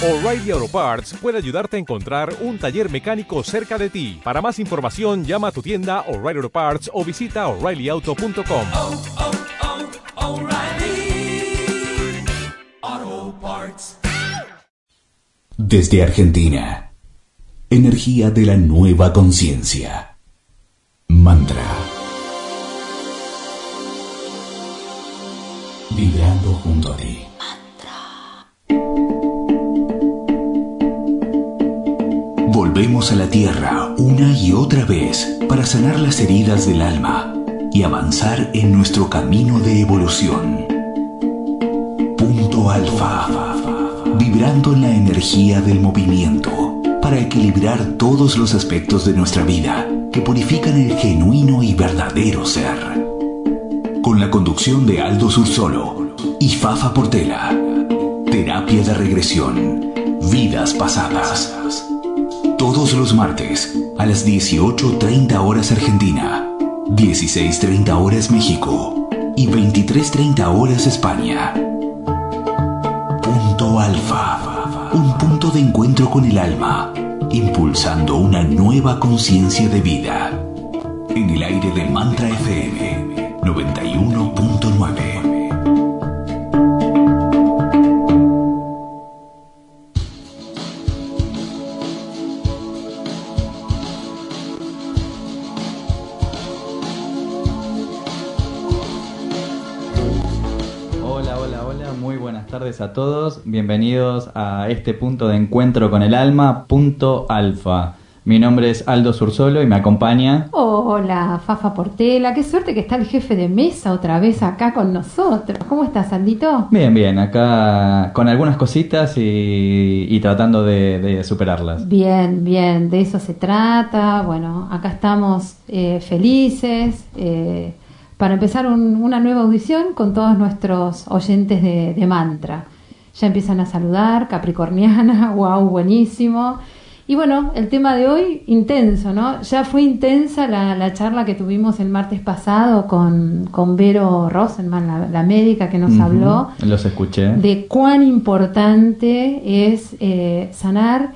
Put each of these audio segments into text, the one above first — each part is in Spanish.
O'Reilly Auto Parts puede ayudarte a encontrar un taller mecánico cerca de ti. Para más información, llama a tu tienda O'Reilly Auto Parts o visita oreillyauto.com. oh, oh, Parts. Desde Argentina, energía de la nueva conciencia. Mantra. Vibrando junto a ti. Volvemos a la Tierra una y otra vez para sanar las heridas del alma y avanzar en nuestro camino de evolución. Punto Alfa. Vibrando en la energía del movimiento para equilibrar todos los aspectos de nuestra vida que purifican el genuino y verdadero ser. Con la conducción de Aldo Sursolo y Fafa Portela. Terapia de regresión. Vidas pasadas. Todos los martes a las 18.30 horas Argentina, 16.30 horas México y 23.30 horas España. Punto Alfa. Un punto de encuentro con el alma, impulsando una nueva conciencia de vida. En el aire de Mantra FM 91.9. Hola, hola, hola, muy buenas tardes a todos. Bienvenidos a este punto de encuentro con el alma, punto alfa. Mi nombre es Aldo Sursolo y me acompaña. Hola, Fafa Portela, qué suerte que está el jefe de mesa otra vez acá con nosotros. ¿Cómo estás, Andito? Bien, bien, acá con algunas cositas y, y tratando de, de superarlas. Bien, bien, de eso se trata. Bueno, acá estamos eh, felices eh, para empezar un- una nueva audición con todos nuestros oyentes de, de mantra. Ya empiezan a saludar, Capricorniana, wow, buenísimo. Y bueno, el tema de hoy, intenso, ¿no? Ya fue intensa la, la charla que tuvimos el martes pasado con, con Vero Rosenman, la, la médica que nos habló Los escuché. de cuán importante es eh, sanar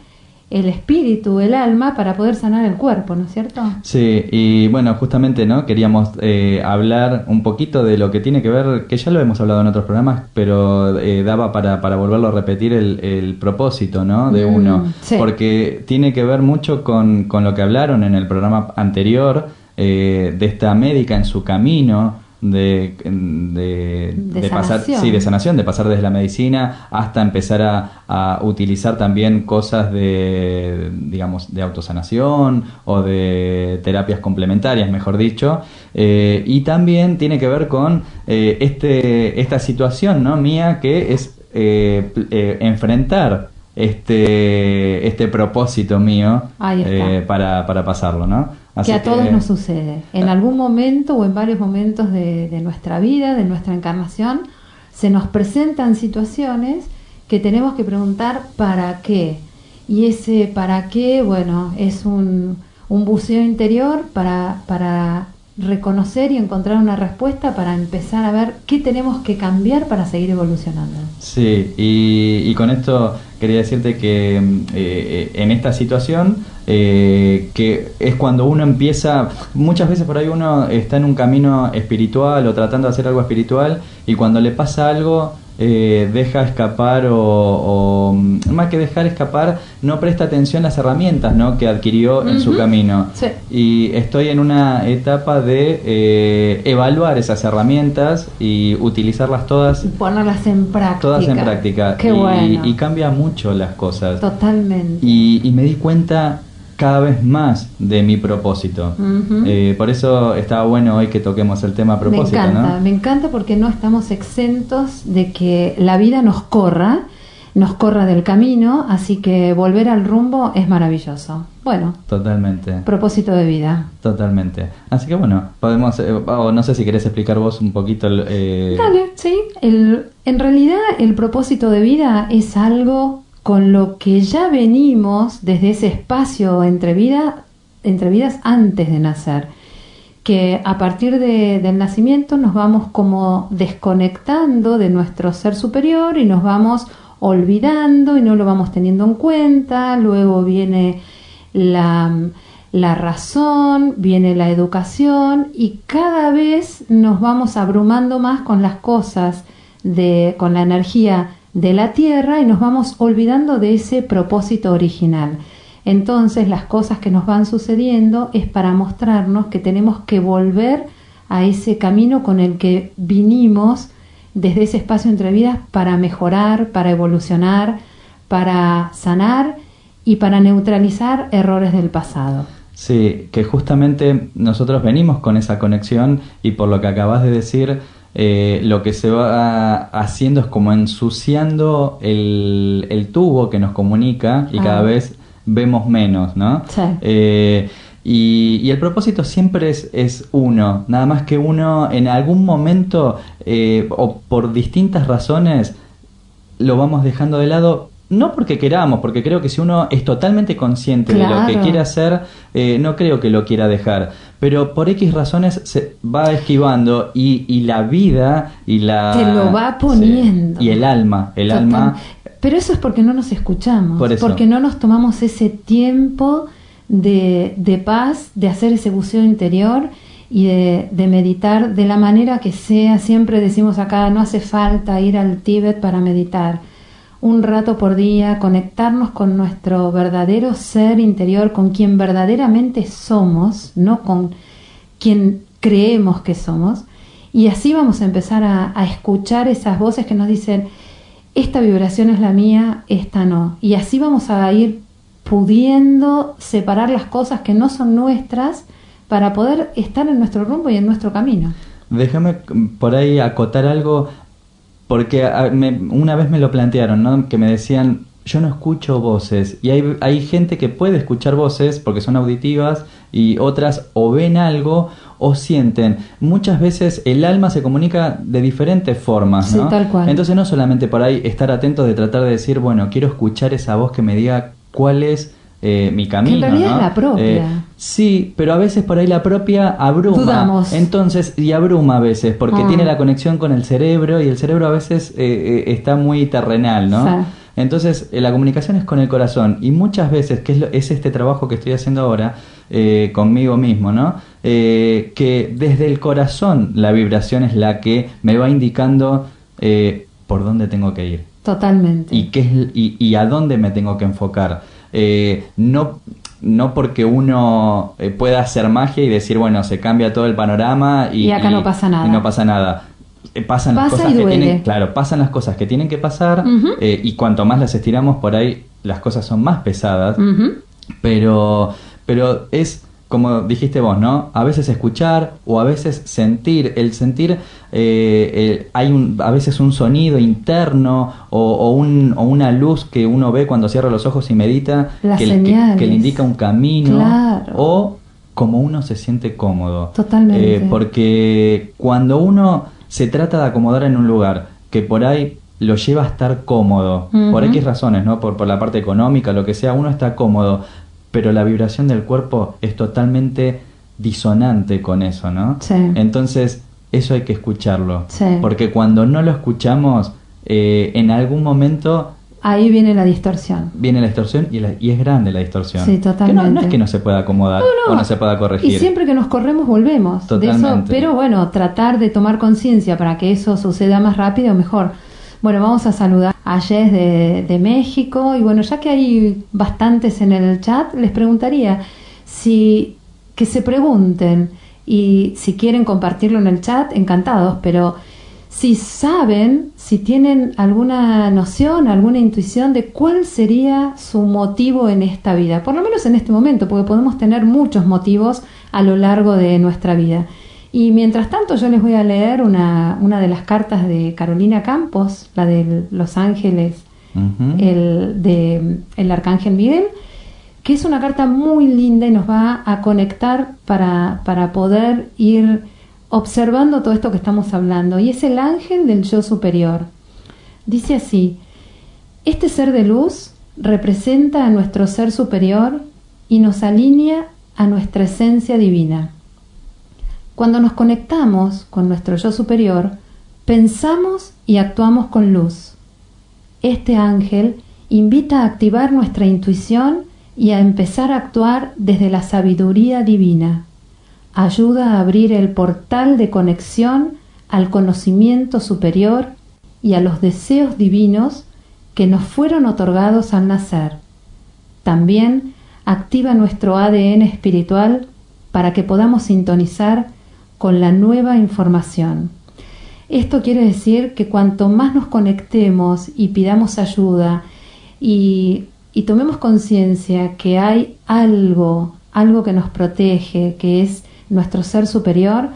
el espíritu, el alma, para poder sanar el cuerpo, ¿no es cierto? Sí, y bueno, justamente, ¿no? Queríamos eh, hablar un poquito de lo que tiene que ver, que ya lo hemos hablado en otros programas, pero eh, daba para, para volverlo a repetir el, el propósito, ¿no? De Mm, uno. sí. Porque tiene que ver mucho con, con lo que hablaron en el programa anterior eh, de esta médica en su camino. De, de, De pasar sanación. sí de sanación de pasar desde la medicina hasta empezar a, a utilizar también cosas de digamos de autosanación o de terapias complementarias mejor dicho. Eh, y también tiene que ver con eh, este esta situación no mía que es eh, eh, enfrentar este este propósito mío eh, para, para pasarlo no que a todos nos sucede. En algún momento o en varios momentos de, de nuestra vida, de nuestra encarnación, se nos presentan situaciones que tenemos que preguntar para qué. Y ese para qué, bueno, es un, un buceo interior para, para reconocer y encontrar una respuesta para empezar a ver qué tenemos que cambiar para seguir evolucionando. Sí, y, y con esto quería decirte que mm, eh, eh, en esta situación, eh, que es cuando uno empieza, muchas veces por ahí uno está en un camino espiritual o tratando de hacer algo espiritual y cuando le pasa algo eh, deja escapar o, o, mm, más que dejar escapar, no presta atención a las herramientas ¿no? que adquirió en su camino. Sí. Y estoy en una etapa de eh, evaluar esas herramientas y utilizarlas todas Y ponerlas en práctica. todas en práctica Qué y, bueno. y cambia mucho las cosas Totalmente. y, y me di cuenta cada vez más de mi propósito. Eh, por eso estaba bueno hoy que toquemos el tema propósito me encanta, ¿no? me encanta porque no estamos exentos de que la vida nos corra, nos corra del camino, así que volver al rumbo es maravilloso. Bueno, totalmente propósito de vida. totalmente así que bueno podemos eh, o no sé si querés explicar vos un poquito el, eh, Dale, sí. El, en realidad el propósito de vida es algo con lo que ya venimos desde ese espacio entre, entre vidas antes de nacer. que a partir de- del nacimiento nos vamos como desconectando de nuestro ser superior y nos vamos olvidando y no lo vamos teniendo en cuenta, luego viene la, la razón, viene la educación y cada vez nos vamos abrumando más con las cosas, de, con la energía de la tierra y nos vamos olvidando de ese propósito original. Entonces las cosas que nos van sucediendo es para mostrarnos que tenemos que volver a ese camino con el que vinimos desde ese espacio entre vidas para mejorar, para evolucionar, para sanar y para neutralizar errores del pasado. Sí, que justamente nosotros venimos con esa conexión y por lo que acabas de decir, eh, lo que se va haciendo es como ensuciando el, el tubo que nos comunica y cada Ah. vez vemos menos, ¿no? Sí. Eh, y, y el propósito siempre es, es uno, nada más que uno en algún momento eh, o por distintas razones lo vamos dejando de lado. No porque queramos, porque creo que si uno es totalmente consciente de lo que quiere hacer, eh, no creo que lo quiera dejar. Pero por X razones se va esquivando y, y la vida y la... Te lo va poniendo. Y el alma, el Total. alma... Pero eso es porque no nos escuchamos, Por eso. porque no nos tomamos ese tiempo de, de paz, de hacer ese buceo interior y de, de meditar de la manera que sea. Siempre decimos acá, no hace falta ir al Tíbet para meditar. Un rato por día, conectarnos con nuestro verdadero ser interior, con quien verdaderamente somos, no con quien creemos que somos. Y así vamos a empezar a, escuchar esas voces que nos dicen, esta vibración es la mía, esta no. Y así vamos a ir pudiendo separar las cosas que no son nuestras para poder estar en nuestro rumbo y en nuestro camino. Déjame por ahí acotar algo, porque a- me- una vez me lo plantearon, ¿no? Que me decían, yo no escucho voces. Y hay, hay gente que puede escuchar voces porque son auditivas y otras o ven algo o sienten. Muchas veces el alma se comunica de diferentes formas, Sí, ¿no? tal cual. Entonces no solamente por ahí estar atentos de tratar de decir, bueno, quiero escuchar esa voz que me diga cuál es eh, mi camino. realidad ¿no? es la propia. Eh, Sí, pero a veces por ahí la propia abruma. Dudamos. Entonces, y abruma a veces, porque Ah. tiene la conexión con el cerebro y el cerebro a veces eh, está muy terrenal, ¿no? Sí. Entonces, la comunicación es con el corazón y muchas veces, que es, lo- es este trabajo que estoy haciendo ahora conmigo mismo, ¿no? Que desde el corazón la vibración es la que me va indicando por dónde tengo que ir Totalmente. y qué es y, y a dónde me tengo que enfocar Eh, no no porque uno eh, pueda hacer magia y decir bueno se cambia todo el panorama y, Y acá no pasa nada. y no pasa nada. Eh, pasan las cosas y que tienen claro pasan las cosas que tienen que pasar eh, y cuanto más las estiramos por ahí las cosas son más pesadas. Pero pero es como dijiste vos, ¿no? A veces escuchar o a veces sentir. El sentir, eh, eh, hay un, a veces un sonido interno o, o un- o una luz que uno ve cuando cierra los ojos y medita que, que- que le indica un camino Claro. o como uno se siente cómodo. Totalmente. Eh, porque cuando uno se trata de acomodar en un lugar que por ahí lo lleva a estar cómodo, por. X razones, ¿no? Por, por la parte económica, lo que sea, uno está cómodo, pero la vibración del cuerpo es totalmente disonante con eso, ¿no? Sí. Entonces, eso hay que escucharlo. Sí. Porque cuando no lo escuchamos, eh, en algún momento Ahí viene la distorsión. viene la distorsión y, la- y es grande la distorsión. Sí, Que no- no, totalmente. es que no se pueda acomodar o no se pueda corregir. Y siempre que nos corremos volvemos. De eso, Totalmente. pero bueno, tratar de tomar conciencia para que eso suceda más rápido, mejor. Bueno, vamos a saludar a Jess de, de México. Y bueno, ya que hay bastantes en el chat, les preguntaría si que se pregunten y si quieren compartirlo en el chat, encantados, pero si saben, si tienen alguna noción, alguna intuición de cuál sería su motivo en esta vida, por lo menos en este momento, porque podemos tener muchos motivos a lo largo de nuestra vida. Y mientras tanto yo les voy a leer una, una de las cartas de Carolina Campos, la de Los Ángeles, Ujú. el de el Arcángel Miguel, que es una carta muy linda y nos va a conectar para, para poder ir observando todo esto que estamos hablando. Y es el ángel del yo superior. Dice así, este ser de luz representa a nuestro ser superior y nos alinea a nuestra esencia divina. Cuando nos conectamos con nuestro yo superior, pensamos y actuamos con luz. este ángel invita a activar nuestra intuición y a empezar a actuar desde la sabiduría divina. Ayuda a abrir el portal de conexión al conocimiento superior y a los deseos divinos que nos fueron otorgados al nacer. También activa nuestro ADN espiritual para que podamos sintonizar con la nueva información. Esto quiere decir que cuanto más nos conectemos y pidamos ayuda y, y tomemos conciencia que hay algo, algo que nos protege, que es nuestro ser superior,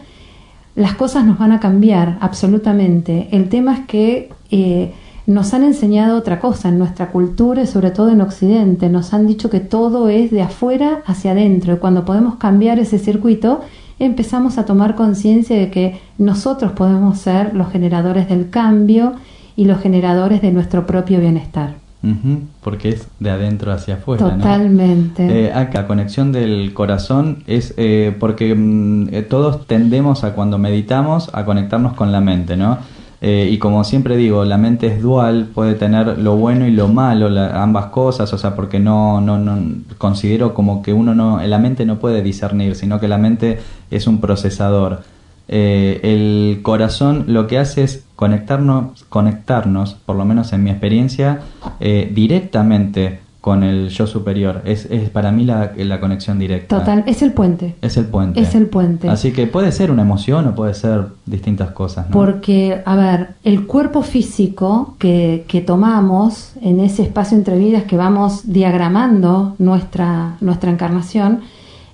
las cosas nos van a cambiar absolutamente. El tema es que eh, nos han enseñado otra cosa en nuestra cultura y sobre todo en Occidente. Nos han dicho que todo es de afuera hacia adentro y cuando podemos cambiar ese circuito empezamos a tomar conciencia de que nosotros podemos ser los generadores del cambio y los generadores de nuestro propio bienestar. Ujú, porque es de adentro hacia afuera. ¿no? Totalmente. Eh, acá, la conexión del corazón es eh, porque mm, eh, todos tendemos a cuando meditamos a conectarnos con la mente, ¿no? Eh, y como siempre digo, la mente es dual, puede tener lo bueno y lo malo, ambas cosas, o sea, porque no, no, no considero como que uno no, la mente no puede discernir, sino que la mente es un procesador. Eh, el corazón lo que hace es conectarnos, conectarnos, por lo menos en mi experiencia, eh, directamente con el yo superior. Es, es para mí la, la conexión directa. Total, es el puente. Es el puente. Es el puente. Así que puede ser una emoción o puede ser distintas cosas. ¿no? Porque, a ver, el cuerpo físico que, que tomamos en ese espacio entre vidas que vamos diagramando nuestra, nuestra encarnación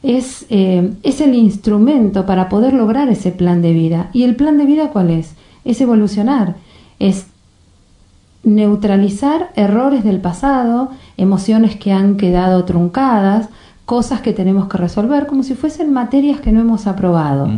es, eh, es el instrumento para poder lograr ese plan de vida. ¿Y el plan de vida cuál es? Es evolucionar, es neutralizar errores del pasado, emociones que han quedado truncadas, cosas que tenemos que resolver como si fuesen materias que no hemos aprobado.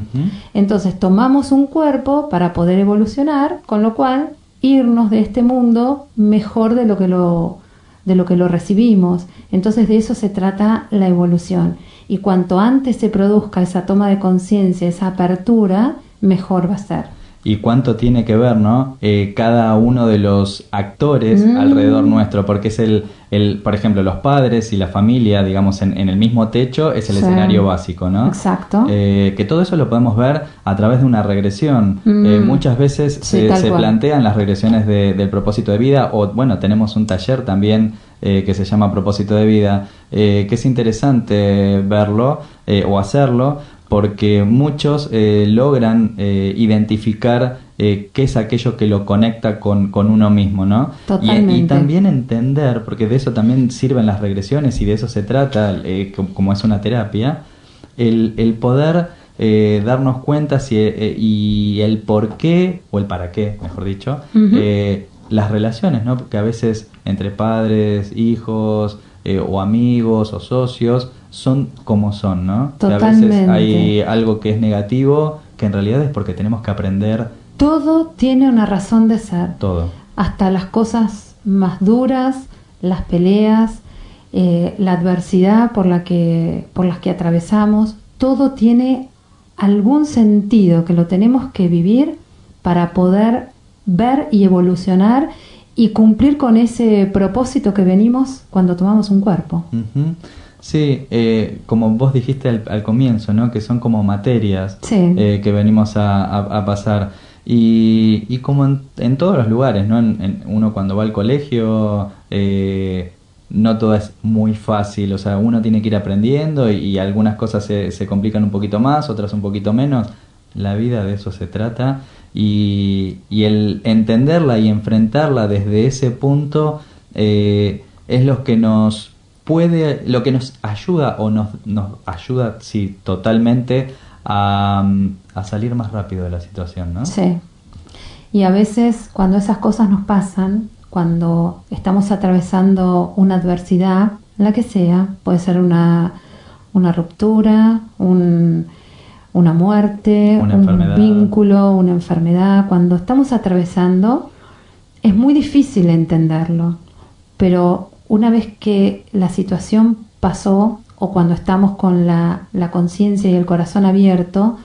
Entonces tomamos un cuerpo para poder evolucionar, con lo cual irnos de este mundo mejor de lo que lo de lo que lo recibimos. Entonces de eso se trata la evolución. Y cuanto antes se produzca esa toma de conciencia, esa apertura, mejor va a ser. Y cuánto tiene que ver, ¿no? Eh, cada uno de los actores Mm. alrededor nuestro, porque es el, el, por ejemplo, los padres y la familia, digamos, en, en el mismo techo, es el Sí. escenario básico, ¿no? Exacto. Eh, que todo eso lo podemos ver a través de una regresión. Mm. Eh, muchas veces Sí, se, se plantean las regresiones de- del propósito de vida, o bueno, tenemos un taller también eh, que se llama propósito de vida, eh, que es interesante verlo eh, o hacerlo, porque muchos eh, logran eh, identificar eh, qué es aquello que lo conecta con, con uno mismo, ¿no? Y- Y, Totalmente. también entender, porque de eso también sirven las regresiones y de eso se trata, co- como es una terapia, el, el poder darnos cuenta si, y el por qué, o el para qué, mejor dicho, las relaciones, ¿no? Porque a veces entre padres, hijos, o amigos, o socios, son como son, ¿no? Que a veces Totalmente. hay algo que es negativo, que en realidad es porque tenemos que aprender Todo tiene una razón de ser. todo. hasta las cosas más duras, las peleas, eh, la adversidad por la que por las que atravesamos, todo tiene algún sentido que lo tenemos que vivir para poder ver y evolucionar y cumplir con ese propósito que venimos cuando tomamos un cuerpo. Sí, eh, como vos dijiste al, al comienzo, ¿no? Que son como materias Sí. eh, que venimos a, a- a pasar. Y, y como en, en todos los lugares, ¿no? En- en- uno cuando va al colegio, eh, no todo es muy fácil, o sea, uno tiene que ir aprendiendo y, y algunas cosas se, se complican un poquito más, otras un poquito menos. La vida de eso se trata y, y el entenderla y enfrentarla desde ese punto eh, es lo que nos puede, lo que nos ayuda o nos, nos ayuda, sí, totalmente a, a salir más rápido de la situación, ¿no? Sí. Y a veces cuando esas cosas nos pasan, cuando estamos atravesando una adversidad, la que sea, puede ser una, una ruptura, un- una muerte, Una un vínculo, una enfermedad, cuando estamos atravesando, es muy difícil entenderlo. Pero una vez que la situación pasó o cuando estamos con la, la conciencia y el corazón abierto,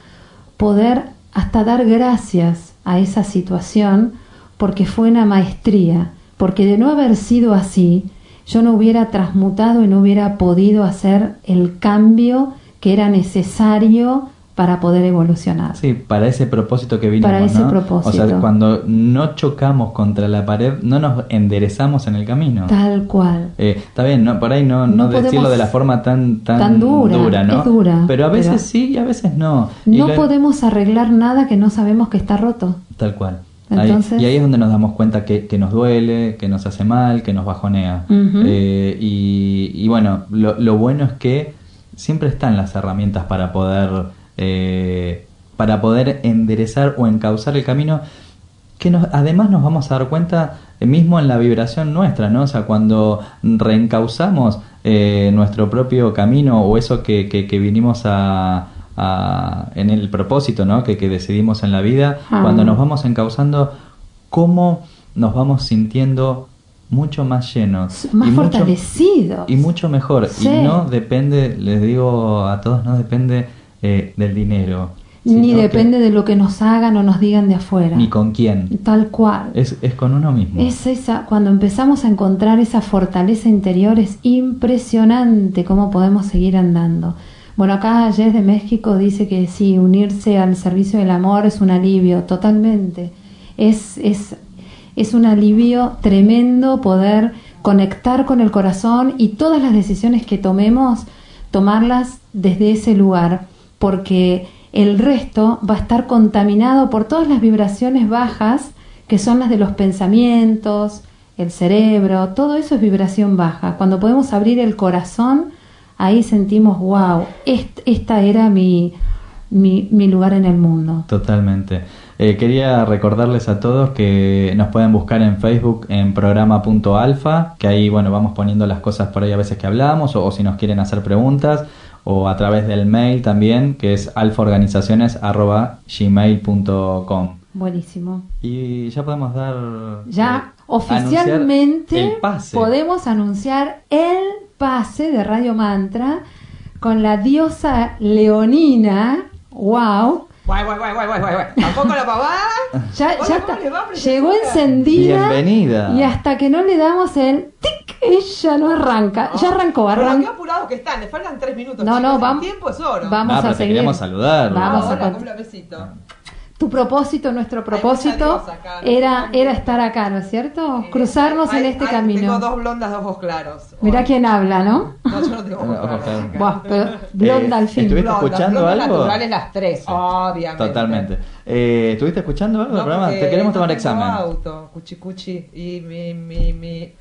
poder hasta dar gracias a esa situación porque fue una maestría, porque de no haber sido así, yo no hubiera transmutado y no hubiera podido hacer el cambio que era necesario para poder evolucionar. Sí, para ese propósito que vinimos, Para ese ¿no? propósito. O sea, cuando no chocamos contra la pared, no nos enderezamos en el camino. Tal cual. Eh, está bien, no, por ahí no, no, No decirlo de la forma tan, tan, Tan dura, ¿no? es dura, Pero a veces pero- sí y a veces no. Y No podemos arreglar nada que no sabemos que está roto. Tal cual. Ahí- Entonces- y ahí es donde nos damos cuenta que, que nos duele, que nos hace mal, que nos bajonea. Eh, y, y bueno, lo, lo bueno es que siempre están las herramientas para poder eh, para poder enderezar o encauzar el camino que nos, además nos vamos a dar cuenta eh, mismo en la vibración nuestra, ¿no? O sea, cuando reencauzamos eh, nuestro propio camino o eso que, que, que vinimos a, a- en el propósito, ¿no? Que, que decidimos en la vida, Ah. cuando nos vamos encauzando, cómo nos vamos sintiendo mucho más llenos Más y mucho, fortalecidos. y mucho mejor. Sí. Y no depende, les digo a todos, no depende eh, del dinero. Ni que- depende de lo que nos hagan o nos digan de afuera. ni con quién. Tal cual. Es, es con uno mismo. Es esa, cuando empezamos a encontrar esa fortaleza interior, es impresionante cómo podemos seguir andando. Bueno, acá Jess de México dice que sí, unirse al servicio del amor es un alivio, totalmente. Es, es, es un alivio tremendo poder conectar con el corazón y todas las decisiones que tomemos, tomarlas desde ese lugar, porque el resto va a estar contaminado por todas las vibraciones bajas que son las de los pensamientos, el cerebro, todo eso es vibración baja. Cuando podemos abrir el corazón, ahí sentimos, wow, est- esta era mi, mi, lugar en el mundo. Totalmente. Eh, quería recordarles a todos que nos pueden buscar en Facebook en programa.alfa, que ahí bueno vamos poniendo las cosas por ahí a veces que hablamos, o si nos quieren hacer preguntas, o a través del mail también, que es alfaorganizaciones.gmail.com. Buenísimo. Y ya podemos dar... Ya eh, oficialmente anunciar el pase. podemos anunciar el pase de Radio Mantra con la diosa leonina. Wow. Guay, guay, guay, guay, guay, guay, guay. Tampoco la pavada. Ya, ya ¿cómo está. le va, preciosa? Llegó encendida. Bienvenida. Y hasta que no le damos el tic, ella no arranca. Ya arrancó, Pero qué arranca. apurados que están, les faltan tres minutos. No, no, chicos, el vamos- tiempo es oro. vamos Ah, a pero seguir. queríamos saludar. Vamos a ¿cómo la besito? Tu propósito, nuestro propósito acá, ¿no? era, era estar acá, ¿no es cierto? Cruzarnos en este camino. Tengo dos blondas de ojos claros. Mirá Hoy. quién habla, ¿no? No, yo no tengo ojos claros. acá. Buah, pero blonda al fin. ¿estuviste Blondas, escuchando blondas algo? naturales las tres, obviamente. Totalmente. Eh, ¿Estuviste escuchando algo del No, programa? Te queremos no tomar examen. auto, cuchi cuchi, y mi, mi, mi...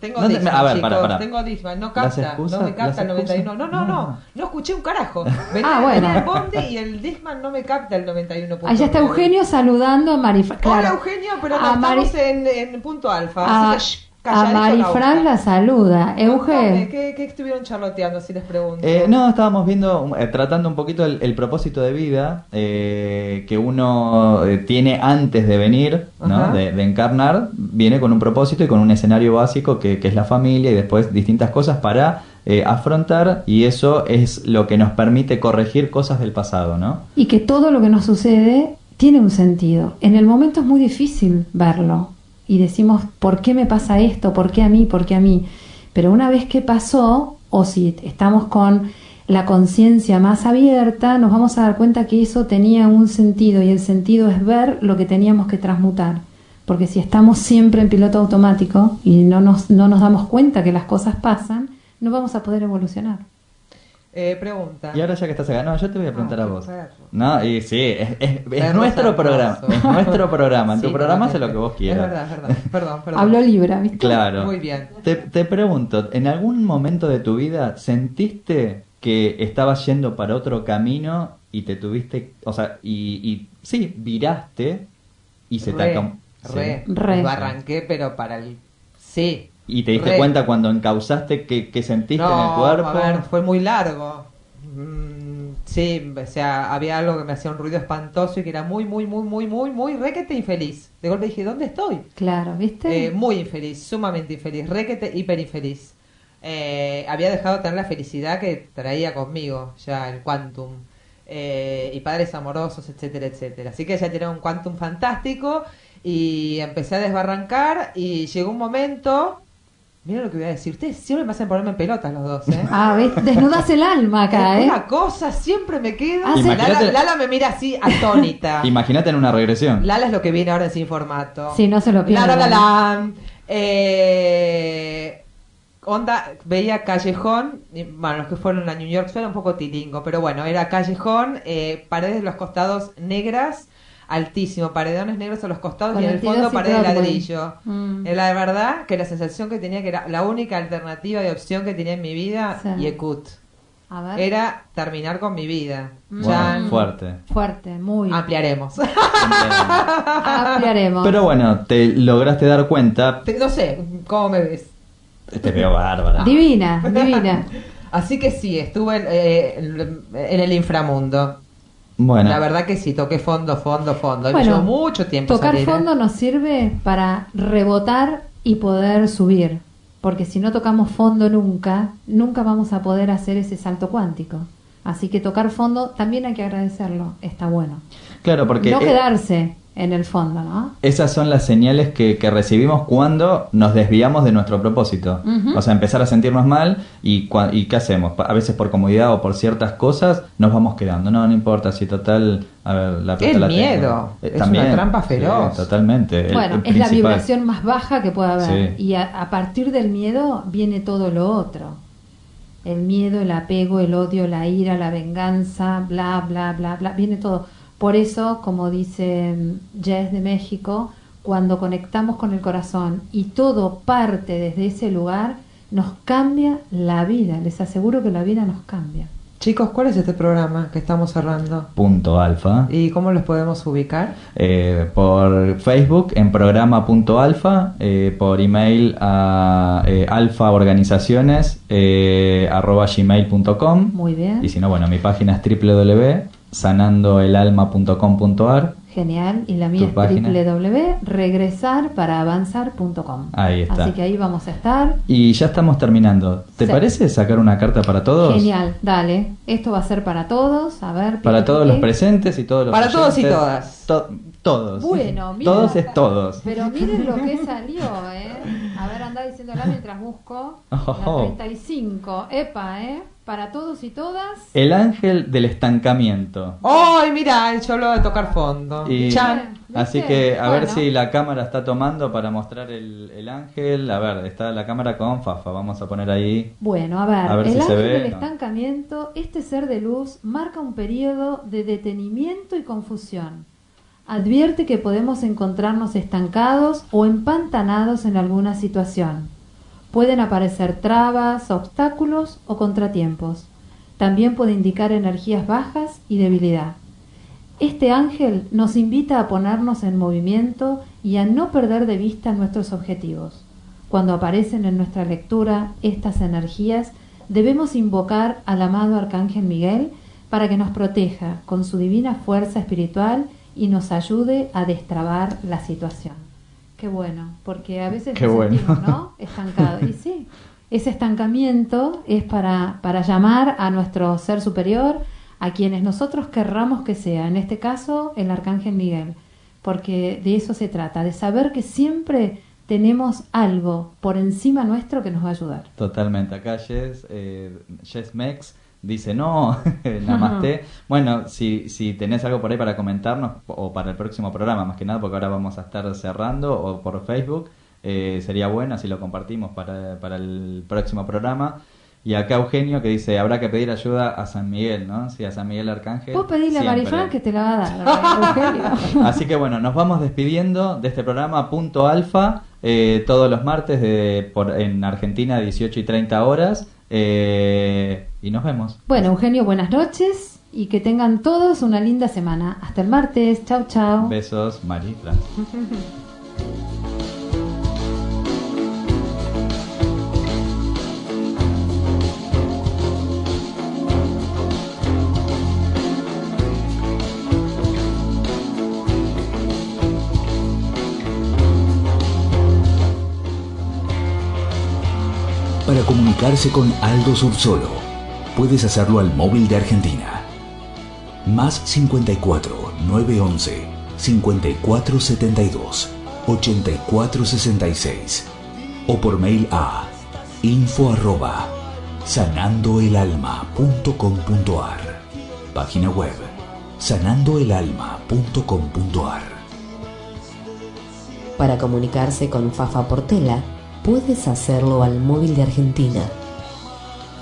Tengo No te- Disman, a ver, chicos, pará, pará. tengo Disman, no capta, excusas- no me capta el las excusas- 91, no, no, no. no, no escuché un carajo. Venía, Ah, bueno. venía el bondi y el Disman no me capta el 91. Allá está Eugenio saludando a Marifran. Hola Claro, Eugenio, pero a no Mari- estamos en, en punto alfa, a, así que a Marifran la saluda. Euge, ¿qué, ¿Qué estuvieron charloteando, si les pregunto? Eh, no, estábamos viendo, eh, tratando un poquito el, el propósito de vida eh, que uno tiene antes de venir, ¿no? De, de encarnar, viene con un propósito y con un escenario básico que, que es la familia y después distintas cosas para eh, afrontar y eso es lo que nos permite corregir cosas del pasado, ¿no? y que todo lo que nos sucede tiene un sentido. En el momento es muy difícil verlo y decimos, ¿por qué me pasa esto? ¿Por qué a mí? ¿Por qué a mí? Pero una vez que pasó, o si estamos con la conciencia más abierta, nos vamos a dar cuenta que eso tenía un sentido y el sentido es ver lo que teníamos que transmutar. Porque si estamos siempre en piloto automático y no nos, no nos damos cuenta que las cosas pasan, no vamos a poder evolucionar. Eh, pregunta. Y ahora ya que estás acá, no, yo te voy a preguntar Ah, a qué vos. perro. No, y sí, es, es- es Perro nuestro programa, es nuestro programa, en tu programa hace lo que vos quieras. Es verdad, es verdad. Perdón, perdón. Habló Libra, ¿viste? Claro. Muy bien. Te, te pregunto, ¿en algún momento de tu vida sentiste que estabas yendo para otro camino y te tuviste, o sea, y, y sí, viraste y se te Re, acom- re, sí. Re. Lo arranqué, pero para el... Sí. Y te diste Re. cuenta cuando encauzaste que, que sentiste en el cuerpo. a ver, fue muy largo. Mm, sí, o sea, había algo que me hacía un ruido espantoso y que era muy, muy, muy, muy, muy, muy requete infeliz. De golpe dije, ¿dónde estoy? Claro, ¿viste? Eh, muy infeliz, sumamente infeliz, requete hiper infeliz. Eh, había dejado de tener la felicidad que traía conmigo, ya el quantum. Eh, y padres amorosos, etcétera, etcétera. Así que ya tenía un quantum fantástico y empecé a desbarrancar y llegó un momento... Mira lo que voy a decir. Ustedes siempre me hacen ponerme en pelotas los dos, ¿eh? Ah, ¿ves? Desnudas el alma acá, ¿eh? Una cosa siempre me queda. Ah, sí. Lala, Lala me mira así atónita. Imagínate en una regresión. Lala es lo que viene ahora en sin formato. Sí, no se lo pierdan. la, la, la. Eh, onda, veía Callejón, bueno, los que fueron a New York suena un poco tilingo, pero bueno, era Callejón, eh, paredes de los costados negras, altísimo, paredones negros a los costados Con y en el fondo y pared de ladrillo. Mm. Eh, La verdad que la sensación que tenía que era la única alternativa y opción que tenía en mi vida, Sí. Yekut, A ver. era terminar con mi vida. Mm. Chan. Bueno, fuerte. Fuerte, muy. Ampliaremos. Ampliaremos. Pero bueno, te lograste dar cuenta. Te- no sé, ¿cómo me ves? Te veo bárbara. Divina, divina. Así que sí, estuve en, eh, en el inframundo. Bueno, La verdad que sí, toqué fondo, fondo, fondo. Bueno, llevó mucho tiempo Tocar salir, ¿eh? fondo nos sirve para rebotar y poder subir. Porque si no tocamos fondo nunca, nunca vamos a poder hacer ese salto cuántico. Así que tocar fondo también hay que agradecerlo, está bueno. claro, porque no eh, quedarse en el fondo, ¿no? esas son las señales que, que recibimos cuando nos desviamos de nuestro propósito. O sea, empezar a sentirnos mal y, cua- y ¿qué hacemos? A veces por comodidad o por ciertas cosas nos vamos quedando. No, no importa si total... A ver, la plata El la miedo. Eh, Es una trampa sí, feroz. totalmente. el- bueno, el es la vibración más baja que puede haber. Sí. Y a, a partir del miedo viene todo lo otro. El miedo, el apego, el odio, la ira, la venganza, bla, bla, bla, bla, viene todo. Por eso, como dice mm, Jess de México, cuando conectamos con el corazón y todo parte desde ese lugar, nos cambia la vida. Les aseguro que la vida nos cambia. Chicos, ¿cuál es este programa que estamos cerrando? Punto alfa. ¿Y cómo los podemos ubicar? Eh, por Facebook en programa.alfa, eh, por email a eh, alfaorganizaciones eh, arroba gmail.com Muy bien. y si no, bueno, mi página es www.sanandoelalma.com.ar Genial. Y la mía es www.regresarparaavanzar.com. Ahí está. Así que ahí vamos a estar. Y ya estamos terminando. ¿Te Sí. parece sacar una carta para todos? Genial, dale. Esto va a ser para todos. A ver. Para todos los presentes y todos los Para todos y todas. To- todos. Bueno, mira. Todos es todos. Pero miren lo que salió, ¿eh? A ver, anda diciéndola mientras busco. Ojo. La 35. Epa, ¿eh? Para todos y todas. El ángel del estancamiento. ¡Ay, mira! Yo hablo de tocar fondo. Y-. Así que a ver si la cámara está tomando para mostrar el, el ángel. A ver, está la cámara con Fafa. Vamos a poner ahí. Bueno, a ver, A ver el si se ángel ve, del ¿no? estancamiento, este ser de luz, marca un periodo de detenimiento y confusión. Advierte que podemos encontrarnos estancados o empantanados en alguna situación. Pueden aparecer trabas, obstáculos o contratiempos. También puede indicar energías bajas y debilidad. Este ángel nos invita a ponernos en movimiento y a no perder de vista nuestros objetivos. Cuando aparecen en nuestra lectura estas energías, debemos invocar al amado Arcángel Miguel para que nos proteja con su divina fuerza espiritual y nos ayude a destrabar la situación. Qué bueno, porque a veces Qué nos bueno. sentimos, ¿no? Estancados. Y sí, ese estancamiento es para, para llamar a nuestro ser superior, a quienes nosotros querramos que sea, en este caso el Arcángel Miguel, porque de eso se trata, de saber que siempre tenemos algo por encima nuestro que nos va a ayudar. Totalmente. Acá Jess, eh, Jess Mex dice no, namaste. Bueno, si, si tenés algo por ahí para comentarnos o para el próximo programa, más que nada, porque ahora vamos a estar cerrando o por Facebook, eh, sería bueno, así lo compartimos para, para el próximo programa. Y acá Eugenio que dice, habrá que pedir ayuda a San Miguel, ¿no? Sí, a San Miguel Arcángel. Vos pedile a siempre. Marifran que te la va a dar, Eugenio. Así que bueno, nos vamos despidiendo de este programa Punto Alfa eh, todos los martes de, por, en Argentina 18 y 30 horas eh, y nos vemos. Bueno, Eugenio, buenas noches y que tengan todos una linda semana. Hasta el martes. Chau, chau. Besos, Mari. Fran. Para comunicarse con Aldo Subsolo, puedes hacerlo al móvil de Argentina. Más 54 911 5472 8466 o por mail a info arroba sanandoelalma.com.ar Página web sanandoelalma.com.ar Para comunicarse con Fafa Portela, puedes hacerlo al móvil de Argentina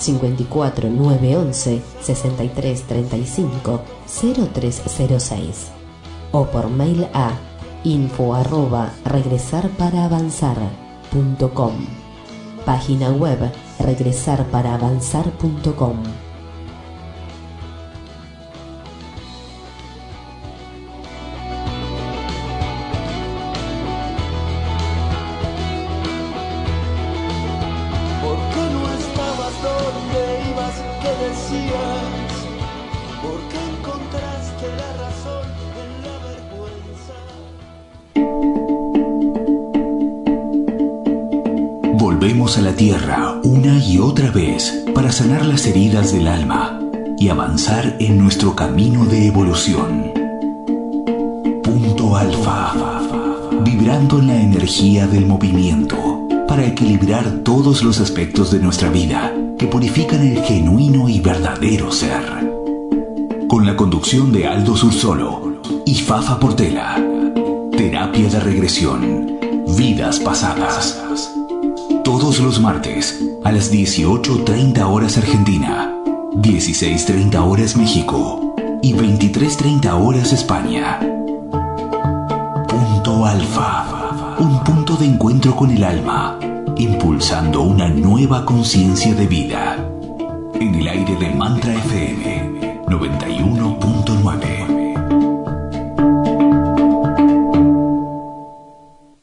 54 911 63 35 0306 o por mail a info arroba regresarparaavanzar.com Página web regresarparaavanzar.com y avanzar en nuestro camino de evolución. Punto alfa. Vibrando en la energía del movimiento para equilibrar todos los aspectos de nuestra vida que purifican el genuino y verdadero ser. Con la conducción de Aldo Sursolo y Fafa Portela. Terapia de regresión. Vidas pasadas. Todos los martes a las 18.30 horas Argentina, 16.30 horas México y 23.30 horas España. Punto Alfa. Un punto de encuentro con el alma, impulsando una nueva conciencia de vida. En el aire de Mantra FM 91.9.